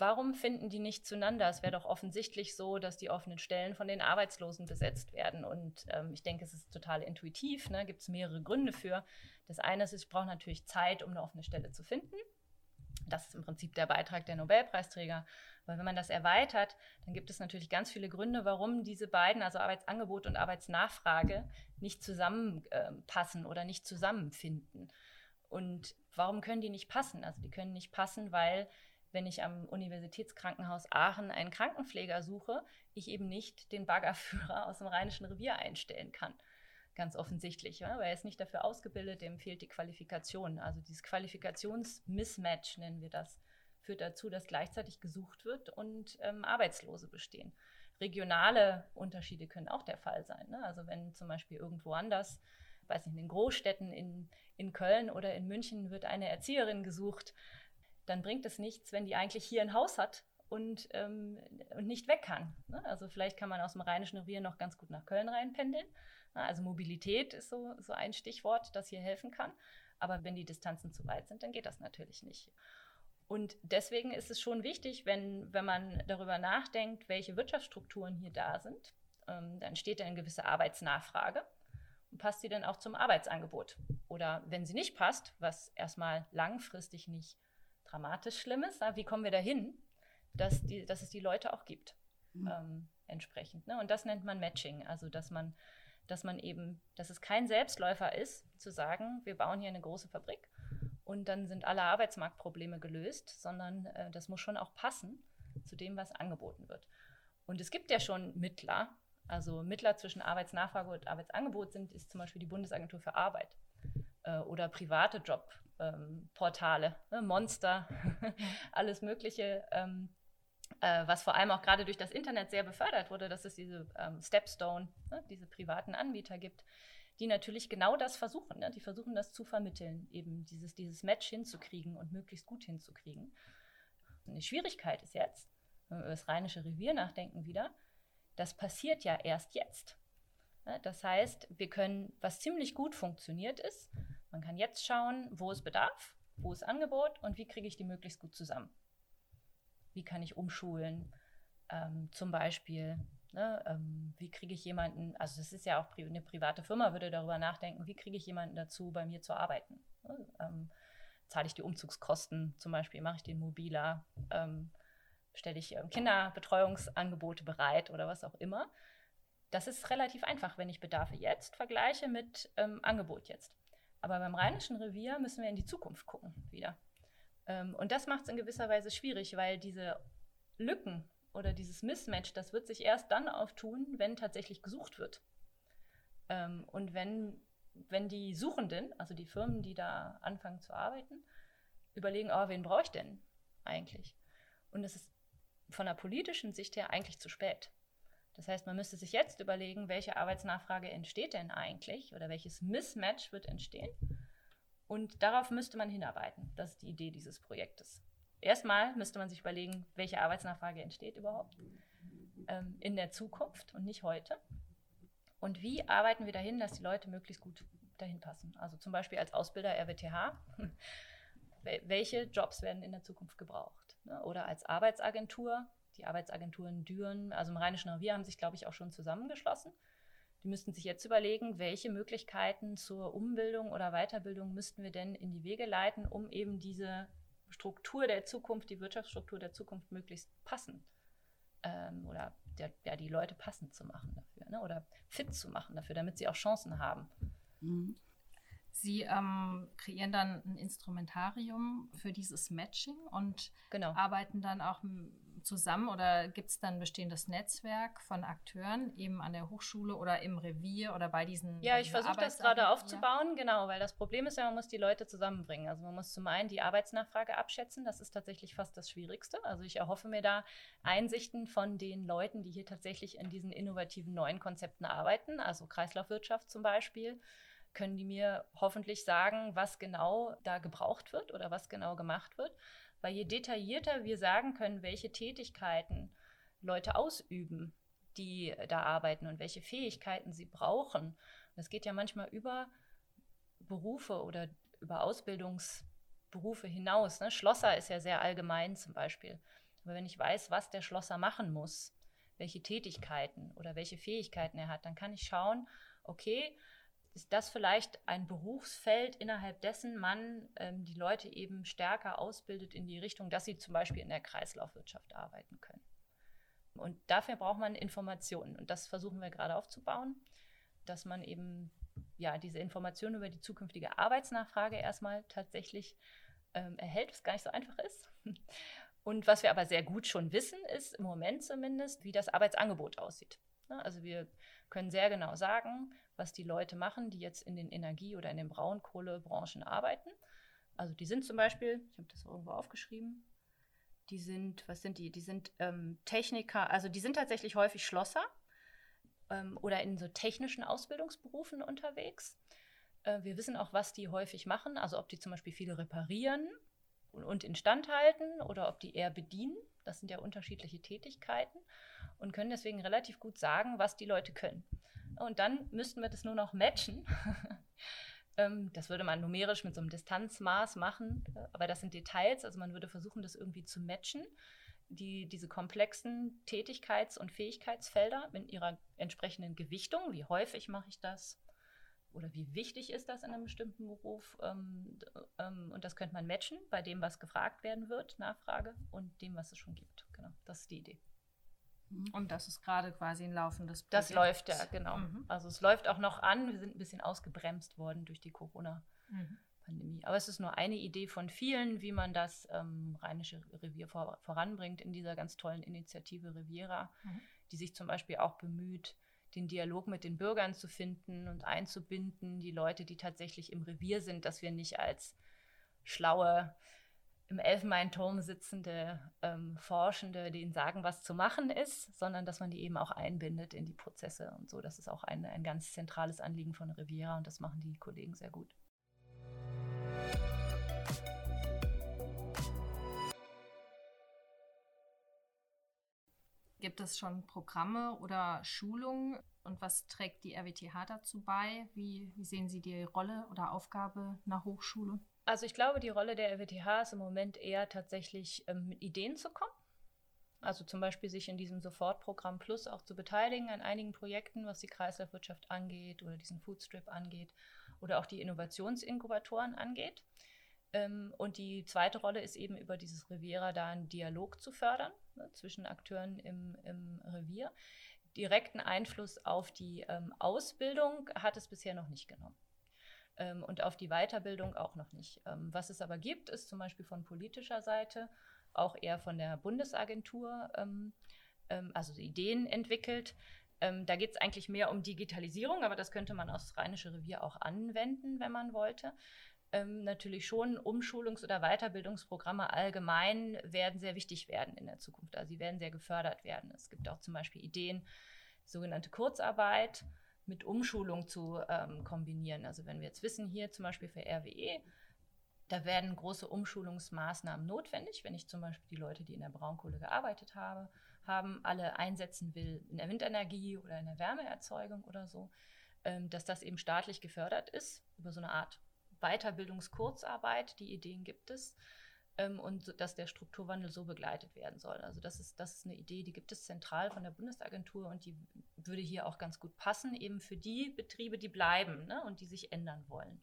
warum finden die nicht zueinander? Es wäre doch offensichtlich so, dass die offenen Stellen von den Arbeitslosen besetzt werden. Und ähm, ich denke, es ist total intuitiv. Ne? Gibt es mehrere Gründe für. Das eine ist, ich brauche natürlich Zeit, um eine offene Stelle zu finden. Das ist im Prinzip der Beitrag der Nobelpreisträger. Weil wenn man das erweitert, dann gibt es natürlich ganz viele Gründe, warum diese beiden, also Arbeitsangebot und Arbeitsnachfrage, nicht zusammenpassen äh, oder nicht zusammenfinden. Und warum können die nicht passen? Also die können nicht passen, weil wenn ich am Universitätskrankenhaus Aachen einen Krankenpfleger suche, ich eben nicht den Baggerführer aus dem Rheinischen Revier einstellen kann. Ganz offensichtlich, ja? weil er ist nicht dafür ausgebildet, dem fehlt die Qualifikation. Also dieses Qualifikationsmismatch nennen wir das, führt dazu, dass gleichzeitig gesucht wird und ähm, Arbeitslose bestehen. Regionale Unterschiede können auch der Fall sein. Ne? Also wenn zum Beispiel irgendwo anders, weiß nicht, in den Großstädten in, in Köln oder in München wird eine Erzieherin gesucht, dann bringt es nichts, wenn die eigentlich hier ein Haus hat und, ähm, und nicht weg kann. Ne? Also vielleicht kann man aus dem Rheinischen Revier noch ganz gut nach Köln reinpendeln. Ne? Also Mobilität ist so, so ein Stichwort, das hier helfen kann. Aber wenn die Distanzen zu weit sind, dann geht das natürlich nicht. Und deswegen ist es schon wichtig, wenn, wenn man darüber nachdenkt, welche Wirtschaftsstrukturen hier da sind, ähm, dann steht da eine gewisse Arbeitsnachfrage. Und passt sie dann auch zum Arbeitsangebot? Oder wenn sie nicht passt, was erstmal langfristig nicht dramatisch Schlimmes. Wie kommen wir dahin, dass, die, dass es die Leute auch gibt? Mhm. Ähm, entsprechend. Ne? Und das nennt man Matching, also dass man, dass man eben, dass es kein Selbstläufer ist, zu sagen, wir bauen hier eine große Fabrik und dann sind alle Arbeitsmarktprobleme gelöst, sondern äh, das muss schon auch passen zu dem, was angeboten wird. Und es gibt ja schon Mittler, also Mittler zwischen Arbeitsnachfrage und Arbeitsangebot sind, ist zum Beispiel die Bundesagentur für Arbeit äh, oder private Jobportale, ähm, ne, Monster, alles Mögliche. Ähm, äh, was vor allem auch gerade durch das Internet sehr befördert wurde, dass es diese ähm, Stepstone, ne, diese privaten Anbieter gibt, die natürlich genau das versuchen. Ne? Die versuchen das zu vermitteln, eben dieses, dieses Match hinzukriegen und möglichst gut hinzukriegen. Und die Schwierigkeit ist jetzt, wenn wir über das Rheinische Revier nachdenken wieder, das passiert ja erst jetzt. Ne? Das heißt, wir können, was ziemlich gut funktioniert ist, man kann jetzt schauen, wo es Bedarf, wo ist Angebot und wie kriege ich die möglichst gut zusammen. Wie kann ich umschulen? Ähm, zum Beispiel Ne, ähm, wie kriege ich jemanden, also das ist ja auch eine private Firma, würde darüber nachdenken, wie kriege ich jemanden dazu, bei mir zu arbeiten? Ne, ähm, zahle ich die Umzugskosten zum Beispiel, mache ich den mobiler, ähm, stelle ich ähm, Kinderbetreuungsangebote bereit oder was auch immer. Das ist relativ einfach, wenn ich Bedarfe jetzt vergleiche mit ähm, Angebot jetzt. Aber beim Rheinischen Revier müssen wir in die Zukunft gucken wieder. Ähm, und das macht es in gewisser Weise schwierig, weil diese Lücken oder dieses Mismatch, das wird sich erst dann auftun, wenn tatsächlich gesucht wird. Ähm, und wenn, wenn die Suchenden, also die Firmen, die da anfangen zu arbeiten, überlegen, oh, wen brauche ich denn eigentlich? Und es ist von der politischen Sicht her eigentlich zu spät. Das heißt, man müsste sich jetzt überlegen, welche Arbeitsnachfrage entsteht denn eigentlich oder welches Mismatch wird entstehen. Und darauf müsste man hinarbeiten. Das ist die Idee dieses Projektes erstmal müsste man sich überlegen, welche Arbeitsnachfrage entsteht überhaupt ähm, in der Zukunft und nicht heute. Und wie arbeiten wir dahin, dass die Leute möglichst gut dahin passen? Also zum Beispiel als Ausbilder RWTH. welche Jobs werden in der Zukunft gebraucht? Ne? Oder als Arbeitsagentur. Die Arbeitsagenturen Düren, also im Rheinischen Revier, haben sich, glaube ich, auch schon zusammengeschlossen. Die müssten sich jetzt überlegen, welche Möglichkeiten zur Umbildung oder Weiterbildung müssten wir denn in die Wege leiten, um eben diese Struktur der Zukunft, die Wirtschaftsstruktur der Zukunft möglichst passend ähm, oder der, ja, die Leute passend zu machen dafür ne? oder fit zu machen dafür, damit sie auch Chancen haben. Mhm. Sie ähm, kreieren dann ein Instrumentarium für dieses Matching und genau. arbeiten dann auch zusammen oder gibt es dann ein bestehendes Netzwerk von Akteuren eben an der Hochschule oder im Revier oder bei diesen Ja, ich versuche das gerade aufzubauen, genau, weil das Problem ist ja, man muss die Leute zusammenbringen. Also man muss zum einen die Arbeitsnachfrage abschätzen, das ist tatsächlich fast das Schwierigste. Also ich erhoffe mir da Einsichten von den Leuten, die hier tatsächlich in diesen innovativen neuen Konzepten arbeiten, also Kreislaufwirtschaft zum Beispiel können die mir hoffentlich sagen, was genau da gebraucht wird oder was genau gemacht wird. Weil je detaillierter wir sagen können, welche Tätigkeiten Leute ausüben, die da arbeiten und welche Fähigkeiten sie brauchen, das geht ja manchmal über Berufe oder über Ausbildungsberufe hinaus. Ne? Schlosser ist ja sehr allgemein zum Beispiel. Aber wenn ich weiß, was der Schlosser machen muss, welche Tätigkeiten oder welche Fähigkeiten er hat, dann kann ich schauen, okay, ist das vielleicht ein Berufsfeld, innerhalb dessen man ähm, die Leute eben stärker ausbildet in die Richtung, dass sie zum Beispiel in der Kreislaufwirtschaft arbeiten können. Und dafür braucht man Informationen. Und das versuchen wir gerade aufzubauen, dass man eben ja, diese Informationen über die zukünftige Arbeitsnachfrage erstmal tatsächlich ähm, erhält, was gar nicht so einfach ist. Und was wir aber sehr gut schon wissen, ist im Moment zumindest, wie das Arbeitsangebot aussieht. Also wir können sehr genau sagen, was die Leute machen, die jetzt in den Energie- oder in den Braunkohlebranchen arbeiten. Also die sind zum Beispiel, ich habe das irgendwo aufgeschrieben, die sind, was sind die? Die sind ähm, Techniker, also die sind tatsächlich häufig Schlosser ähm, oder in so technischen Ausbildungsberufen unterwegs. Äh, wir wissen auch, was die häufig machen, also ob die zum Beispiel viele reparieren und, und instand halten oder ob die eher bedienen. Das sind ja unterschiedliche Tätigkeiten und können deswegen relativ gut sagen, was die Leute können. Und dann müssten wir das nur noch matchen. Ähm, das würde man numerisch mit so einem Distanzmaß machen, aber das sind Details. Also man würde versuchen, das irgendwie zu matchen. Die, diese komplexen Tätigkeits- und Fähigkeitsfelder mit ihrer entsprechenden Gewichtung. Wie häufig mache ich das? Oder wie wichtig ist das in einem bestimmten Beruf? Ähm, ähm, und das könnte man matchen bei dem, was gefragt werden wird, Nachfrage, und dem, was es schon gibt. Genau, das ist die Idee. Mhm. Und das ist gerade quasi ein laufendes Projekt. Das läuft ja, genau. Mhm. Also es läuft auch noch an. Wir sind ein bisschen ausgebremst worden durch die Corona-Pandemie. Mhm. Aber es ist nur eine Idee von vielen, wie man das ähm, Rheinische Revier vor, voranbringt in dieser ganz tollen Initiative Riviera, mhm. die sich zum Beispiel auch bemüht, den Dialog mit den Bürgern zu finden und einzubinden, die Leute, die tatsächlich im Revier sind, dass wir nicht als schlaue im Elfenbeinturm sitzende ähm, Forschende, denen sagen, was zu machen ist, sondern dass man die eben auch einbindet in die Prozesse und so. Das ist auch ein, ein ganz zentrales Anliegen von Riviera und das machen die Kollegen sehr gut. Gibt es schon Programme oder Schulungen und was trägt die RWTH dazu bei? Wie, wie sehen Sie die Rolle oder Aufgabe einer Hochschule? Also ich glaube, die Rolle der RWTH ist im Moment eher tatsächlich ähm, mit Ideen zu kommen. Also zum Beispiel sich in diesem Sofortprogramm Plus auch zu beteiligen an einigen Projekten, was die Kreislaufwirtschaft angeht oder diesen Foodstrip angeht oder auch die Innovationsinkubatoren angeht. Ähm, und die zweite Rolle ist eben über dieses Riviera da einen Dialog zu fördern ne, zwischen Akteuren im, im, Revier. Direkten Einfluss auf die ähm, Ausbildung hat es bisher noch nicht genommen. Ähm, und auf die Weiterbildung auch noch nicht. Ähm, was es aber gibt, ist zum Beispiel von politischer Seite, auch eher von der Bundesagentur, ähm, ähm, also Ideen entwickelt. da geht es eigentlich mehr um Digitalisierung, aber das könnte man aufs Rheinische Revier auch anwenden, wenn man wollte ähm, natürlich schon Umschulungs- oder Weiterbildungsprogramme allgemein werden sehr wichtig werden in der Zukunft. Also sie werden sehr gefördert werden. Es gibt auch zum Beispiel Ideen, sogenannte Kurzarbeit mit Umschulung zu ähm, kombinieren. Also wenn wir jetzt wissen, hier zum Beispiel für RWE, da werden große Umschulungsmaßnahmen notwendig, wenn ich zum Beispiel die Leute, die in der Braunkohle gearbeitet habe, haben, alle einsetzen will in der Windenergie oder in der Wärmeerzeugung oder so, ähm, dass das eben staatlich gefördert ist über so eine Art Weiterbildungskurzarbeit, die Ideen gibt es. Ähm, und dass der Strukturwandel so begleitet werden soll. Also das ist, das ist eine Idee, die gibt es zentral von der Bundesagentur und die würde hier auch ganz gut passen, eben für die Betriebe, die bleiben ne, und die sich ändern wollen.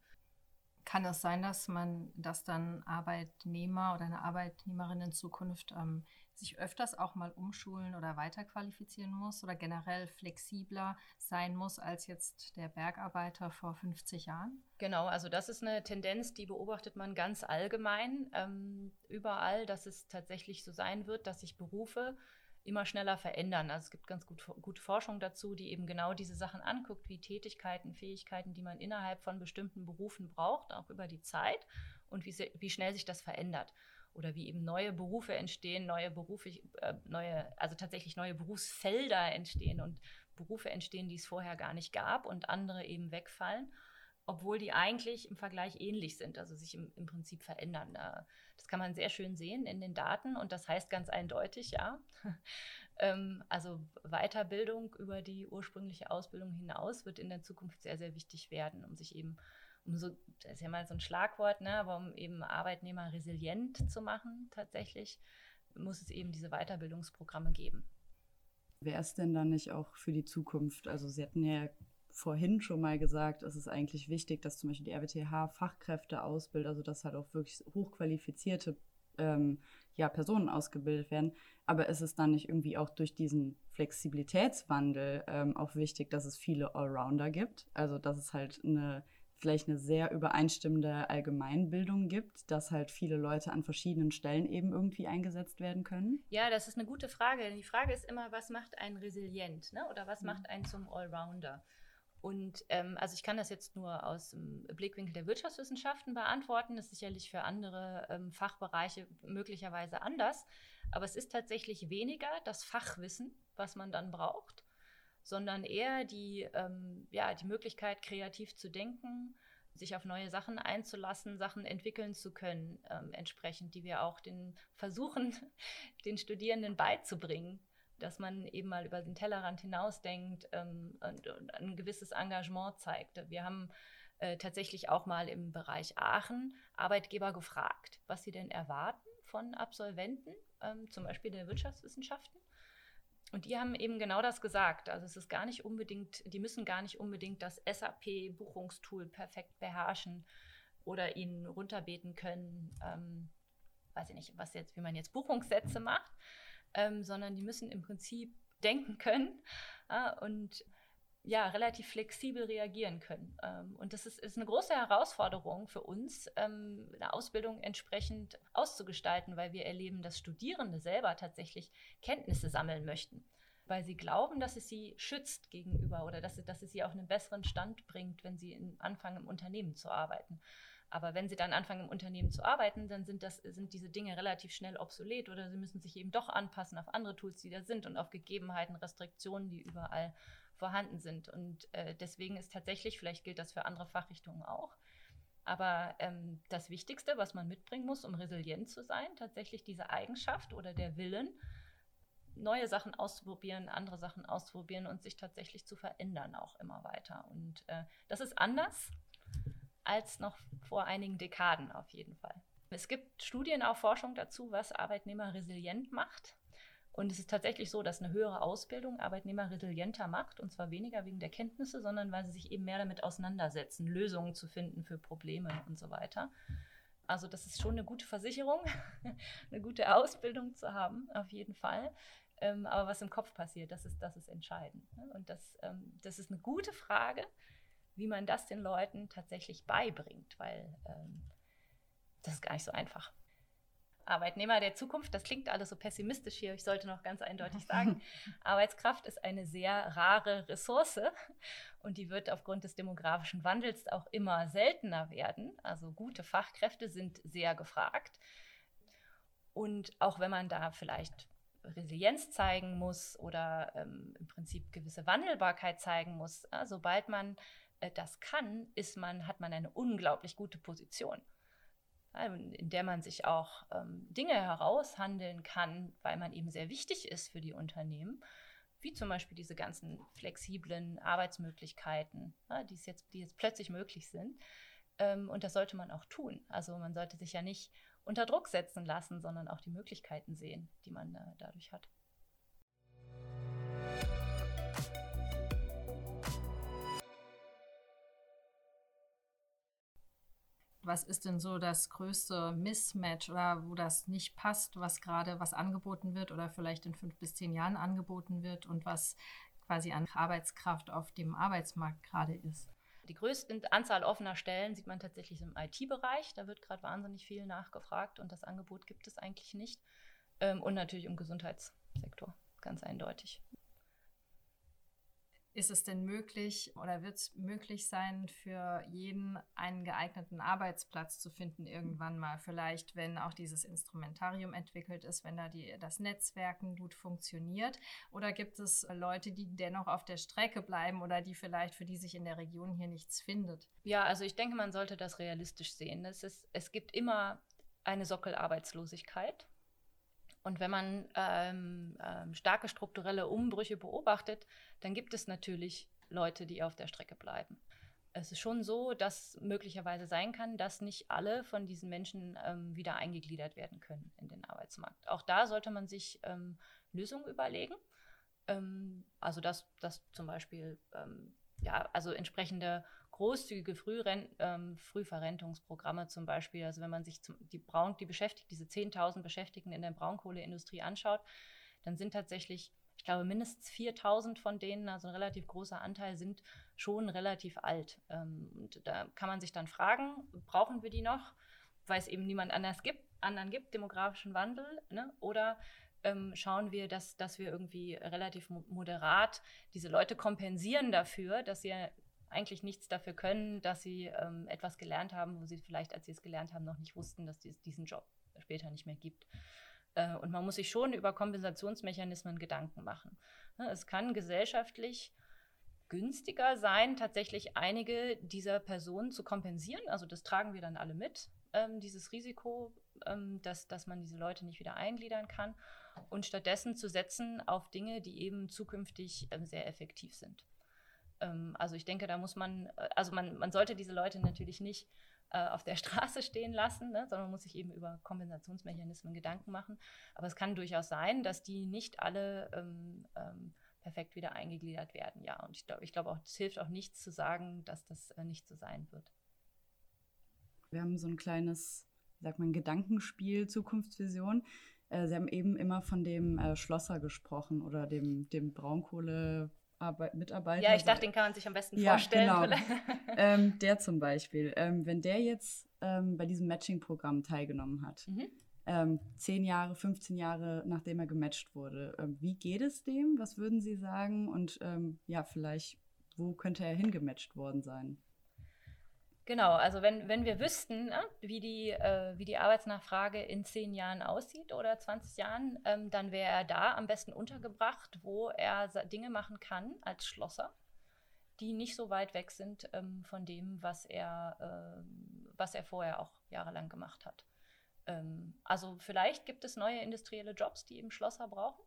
Kann es sein, dass man, dass dann Arbeitnehmer oder eine Arbeitnehmerin in Zukunft ähm, sich öfters auch mal umschulen oder weiterqualifizieren muss oder generell flexibler sein muss als jetzt der Bergarbeiter vor 50 Jahren? Genau, also das ist eine Tendenz, die beobachtet man ganz allgemein ähm, überall, dass es tatsächlich so sein wird, dass sich Berufe immer schneller verändern. Also es gibt ganz gut, gute Forschung dazu, die eben genau diese Sachen anguckt, wie Tätigkeiten, Fähigkeiten, die man innerhalb von bestimmten Berufen braucht, auch über die Zeit und wie, wie schnell sich das verändert oder wie eben neue Berufe entstehen, neue Berufe, äh, neue, also tatsächlich neue Berufsfelder entstehen und Berufe entstehen, die es vorher gar nicht gab und andere eben wegfallen, obwohl die eigentlich im Vergleich ähnlich sind, also sich im, im Prinzip verändern. Das kann man sehr schön sehen in den Daten und das heißt ganz eindeutig, ja. Ähm, also Weiterbildung über die ursprüngliche Ausbildung hinaus wird in der Zukunft sehr, sehr wichtig werden, um sich eben um so, das ist ja mal so ein Schlagwort, ne, aber um eben Arbeitnehmer resilient zu machen tatsächlich, muss es eben diese Weiterbildungsprogramme geben. Wäre es denn dann nicht auch für die Zukunft, also Sie hatten ja vorhin schon mal gesagt, es ist eigentlich wichtig, dass zum Beispiel die RWTH Fachkräfte ausbildet, also dass halt auch wirklich hochqualifizierte ähm, ja, Personen ausgebildet werden. Aber ist es dann nicht irgendwie auch durch diesen Flexibilitätswandel ähm, auch wichtig, dass es viele Allrounder gibt? Also dass es halt eine vielleicht eine sehr übereinstimmende Allgemeinbildung gibt, dass halt viele Leute an verschiedenen Stellen eben irgendwie eingesetzt werden können? Ja, das ist eine gute Frage. Die Frage ist immer, was macht einen resilient ne? oder was mhm. macht einen zum Allrounder? Und ähm, also ich kann das jetzt nur aus dem Blickwinkel der Wirtschaftswissenschaften beantworten. Das ist sicherlich für andere ähm, Fachbereiche möglicherweise anders. Aber es ist tatsächlich weniger das Fachwissen, was man dann braucht, sondern eher die, ähm, ja, die Möglichkeit, kreativ zu denken, sich auf neue Sachen einzulassen, Sachen entwickeln zu können, ähm, entsprechend, die wir auch den versuchen, den Studierenden beizubringen, dass man eben mal über den Tellerrand hinausdenkt ähm, und, und, ein gewisses Engagement zeigt. Wir haben äh, tatsächlich auch mal im Bereich Aachen Arbeitgeber gefragt, was sie denn erwarten von Absolventen, ähm, zum Beispiel der Wirtschaftswissenschaften und die haben eben genau das gesagt. Also es ist gar nicht unbedingt, die müssen gar nicht unbedingt das SAP-Buchungstool perfekt beherrschen oder ihnen runterbeten können, ähm, weiß ich nicht, was jetzt, wie man jetzt Buchungssätze macht, ähm, sondern die müssen im Prinzip denken können äh, und ja, relativ flexibel reagieren können. Ähm, und das ist, ist, eine große Herausforderung für uns, ähm, eine Ausbildung entsprechend auszugestalten, weil wir erleben, dass Studierende selber tatsächlich Kenntnisse sammeln möchten, weil sie glauben, dass es sie schützt gegenüber oder dass es, dass es sie auf einen besseren Stand bringt, wenn sie in, anfangen, im Unternehmen zu arbeiten. Aber wenn sie dann anfangen, im Unternehmen zu arbeiten, dann sind, das, sind diese Dinge relativ schnell obsolet oder sie müssen sich eben doch anpassen auf andere Tools, die da sind und auf Gegebenheiten, Restriktionen, die überall vorhanden sind. Und äh, deswegen ist tatsächlich, vielleicht gilt das für andere Fachrichtungen auch, aber ähm, das Wichtigste, was man mitbringen muss, um resilient zu sein, tatsächlich diese Eigenschaft oder der Willen, neue Sachen auszuprobieren, andere Sachen auszuprobieren und sich tatsächlich zu verändern auch immer weiter. Und äh, das ist anders als noch vor einigen Dekaden auf jeden Fall. Es gibt Studien, auch Forschung dazu, was Arbeitnehmer resilient macht. Und es ist tatsächlich so, dass eine höhere Ausbildung Arbeitnehmer resilienter macht. Und zwar weniger wegen der Kenntnisse, sondern weil sie sich eben mehr damit auseinandersetzen, Lösungen zu finden für Probleme und so weiter. Also das ist schon eine gute Versicherung, eine gute Ausbildung zu haben, auf jeden Fall. Ähm, aber was im Kopf passiert, das ist, das ist entscheidend. Ne? Und das, ähm, das ist eine gute Frage, wie man das den Leuten tatsächlich beibringt, weil ähm, das ist gar nicht so einfach. Arbeitnehmer der Zukunft, das klingt alles so pessimistisch hier, ich sollte noch ganz eindeutig sagen, Arbeitskraft ist eine sehr rare Ressource und die wird aufgrund des demografischen Wandels auch immer seltener werden. Also gute Fachkräfte sind sehr gefragt. Und auch wenn man da vielleicht Resilienz zeigen muss oder ähm, im Prinzip gewisse Wandelbarkeit zeigen muss, äh, sobald man äh, das kann, ist man, hat man eine unglaublich gute Position, in der man sich auch ähm, Dinge heraushandeln kann, weil man eben sehr wichtig ist für die Unternehmen, wie zum Beispiel diese ganzen flexiblen Arbeitsmöglichkeiten, ja, die, jetzt, die jetzt plötzlich möglich sind. Ähm, und das sollte man auch tun. Also man sollte sich ja nicht unter Druck setzen lassen, sondern auch die Möglichkeiten sehen, die man äh, dadurch hat. Was ist denn so das größte Mismatch oder wo das nicht passt, was gerade was angeboten wird oder vielleicht in fünf bis zehn Jahren angeboten wird und was quasi an Arbeitskraft auf dem Arbeitsmarkt gerade ist? Die größte Anzahl offener Stellen sieht man tatsächlich im IT-Bereich. Da wird gerade wahnsinnig viel nachgefragt und das Angebot gibt es eigentlich nicht. Ähm, und natürlich im Gesundheitssektor, ganz eindeutig. Ist es denn möglich oder wird es möglich sein, für jeden einen geeigneten Arbeitsplatz zu finden irgendwann mal? Vielleicht, wenn auch dieses Instrumentarium entwickelt ist, wenn da die, das Netzwerken gut funktioniert? Oder gibt es Leute, die dennoch auf der Strecke bleiben oder die vielleicht für die sich in der Region hier nichts findet? Ja, also ich denke, man sollte das realistisch sehen. Es, ist, es gibt immer eine Sockelarbeitslosigkeit. Und wenn man ähm, ähm, starke strukturelle Umbrüche beobachtet, dann gibt es natürlich Leute, die auf der Strecke bleiben. Es ist schon so, dass möglicherweise sein kann, dass nicht alle von diesen Menschen ähm, wieder eingegliedert werden können in den Arbeitsmarkt. Auch da sollte man sich ähm, Lösungen überlegen. Ähm, also dass, dass zum Beispiel ähm, ja, also entsprechende großzügige Frührent, ähm, Frühverrentungsprogramme zum Beispiel. Also wenn man sich zum, die Braun, die beschäftigt, diese 10.000 Beschäftigten in der Braunkohleindustrie anschaut, dann sind tatsächlich, ich glaube, mindestens 4.000 von denen, also ein relativ großer Anteil, sind schon relativ alt. Ähm, und da kann man sich dann fragen, brauchen wir die noch, weil es eben niemand anders gibt, anderen gibt, demografischen Wandel, ne? oder ähm, schauen wir, dass, dass wir irgendwie relativ moderat diese Leute kompensieren dafür, dass sie eigentlich nichts dafür können, dass sie ähm, etwas gelernt haben, wo sie vielleicht, als sie es gelernt haben, noch nicht wussten, dass es diesen Job später nicht mehr gibt. Äh, und man muss sich schon über Kompensationsmechanismen Gedanken machen. Ne, es kann gesellschaftlich günstiger sein, tatsächlich einige dieser Personen zu kompensieren. Also das tragen wir dann alle mit, ähm, dieses Risiko, ähm, dass, dass man diese Leute nicht wieder eingliedern kann. Und stattdessen zu setzen auf Dinge, die eben zukünftig ähm, sehr effektiv sind. Ähm, also ich denke, da muss man, äh, also man, man sollte diese Leute natürlich nicht äh, auf der Straße stehen lassen, ne, sondern muss sich eben über Kompensationsmechanismen Gedanken machen. Aber es kann durchaus sein, dass die nicht alle ähm, ähm, perfekt wieder eingegliedert werden. Ja, und ich glaube ich glaub auch, es hilft auch nichts zu sagen, dass das äh, nicht so sein wird. Wir haben so ein kleines, sagt man, Gedankenspiel, Zukunftsvision. Äh, Sie haben eben immer von dem äh, Schlosser gesprochen oder dem, dem Braunkohle Arbeit, Mitarbeiter. Ja, ich dachte, den kann man sich am besten ja, vorstellen. Genau. ähm, der zum Beispiel, ähm, wenn der jetzt ähm, bei diesem Matching-Programm teilgenommen hat, mhm. Ähm, zehn Jahre, 15 Jahre nachdem er gematcht wurde, ähm, wie geht es dem? Was würden Sie sagen? Und ähm, ja, vielleicht, wo könnte er hingematcht worden sein? Genau, also wenn, wenn wir wüssten, ne, wie, die, äh, wie die Arbeitsnachfrage in zehn Jahren aussieht oder 20 Jahren, ähm, dann wäre er da am besten untergebracht, wo er Dinge machen kann als Schlosser, die nicht so weit weg sind ähm, von dem, was er, äh, was er vorher auch jahrelang gemacht hat. Ähm, also vielleicht gibt es neue industrielle Jobs, die eben Schlosser brauchen.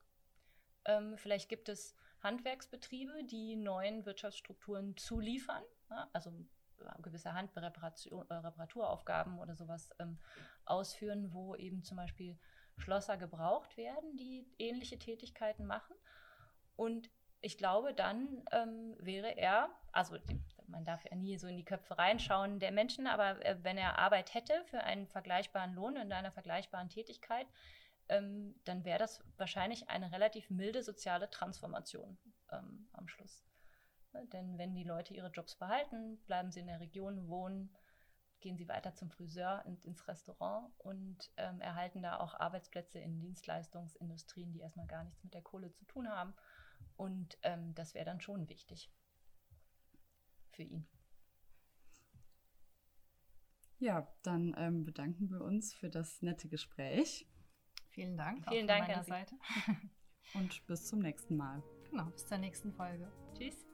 Ähm, vielleicht gibt es Handwerksbetriebe, die neuen Wirtschaftsstrukturen zuliefern. Also gewisse Handreparaturaufgaben äh, oder sowas ähm, ausführen, wo eben zum Beispiel Schlosser gebraucht werden, die ähnliche Tätigkeiten machen. Und ich glaube, dann ähm, wäre er, also man darf ja nie so in die Köpfe reinschauen der Menschen, aber äh, wenn er Arbeit hätte für einen vergleichbaren Lohn in einer vergleichbaren Tätigkeit, ähm, dann wäre das wahrscheinlich eine relativ milde soziale Transformation ähm, am Schluss. Denn wenn die Leute ihre Jobs behalten, bleiben sie in der Region wohnen, gehen sie weiter zum Friseur und ins Restaurant und ähm, erhalten da auch Arbeitsplätze in Dienstleistungsindustrien, die erstmal gar nichts mit der Kohle zu tun haben. Und ähm, das wäre dann schon wichtig für ihn. Ja, dann ähm, bedanken wir uns für das nette Gespräch. Vielen Dank. Vielen Dank an Seite. Und bis zum nächsten Mal. Genau, bis zur nächsten Folge. Tschüss.